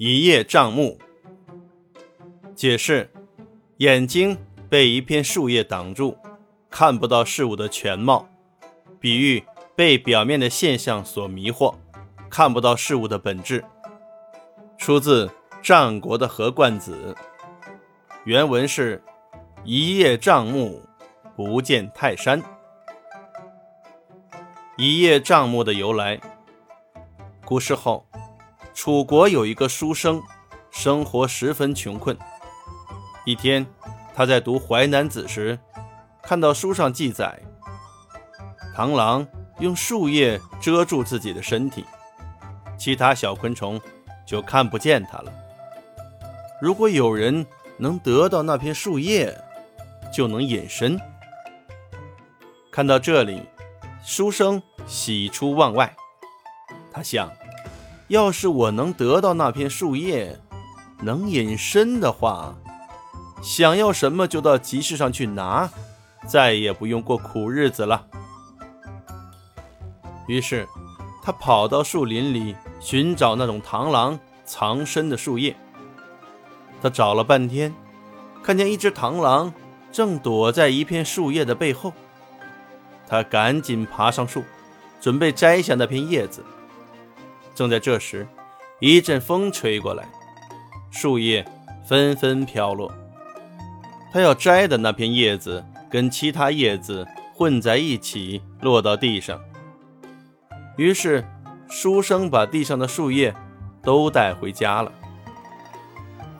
一叶障目。解释：眼睛被一片树叶挡住，看不到事物的全貌，比喻被表面的现象所迷惑，看不到事物的本质。出自战国的何冠子，原文是“一叶障目，不见泰山”。一叶障目的由来，古时候，楚国有一个书生，生活十分穷困。一天，他在读《淮南子》时，看到书上记载，螳螂用树叶遮住自己的身体，其他小昆虫就看不见它了。如果有人能得到那片树叶，就能隐身。看到这里，书生喜出望外。他想，要是我能得到那片树叶，能隐身的话。想要什么就到集市上去拿，再也不用过苦日子了。于是，他跑到树林里寻找那种螳螂藏身的树叶。他找了半天，看见一只螳螂正躲在一片树叶的背后。他赶紧爬上树，准备摘下那片叶子。正在这时，一阵风吹过来，树叶纷纷飘落。他要摘的那片叶子跟其他叶子混在一起，落到地上。于是，书生把地上的树叶都带回家了。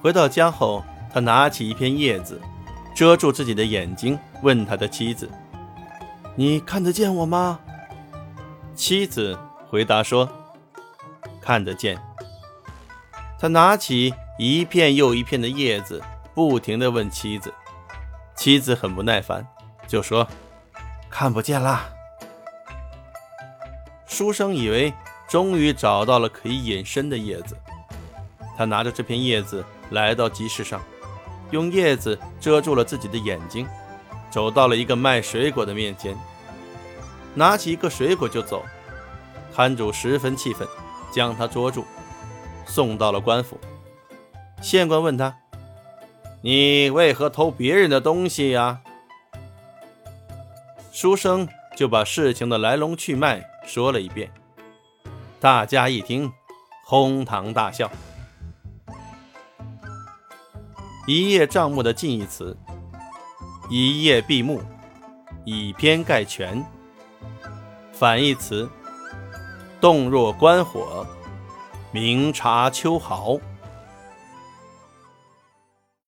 回到家后，他拿起一片叶子，遮住自己的眼睛，问他的妻子：“你看得见我吗？”妻子回答说：“看得见。”他拿起一片又一片的叶子。不停地问妻子，妻子很不耐烦，就说：“看不见啦。”书生以为终于找到了可以隐身的叶子，他拿着这片叶子来到集市上，用叶子遮住了自己的眼睛，走到了一个卖水果的面前，拿起一个水果就走。摊主十分气愤，将他捉住，送到了官府。县官问他。你为何偷别人的东西呀？书生就把事情的来龙去脉说了一遍，大家一听，哄堂大笑。一叶障目的近义词：一叶蔽目，以偏概全；反义词：洞若观火，明察秋毫。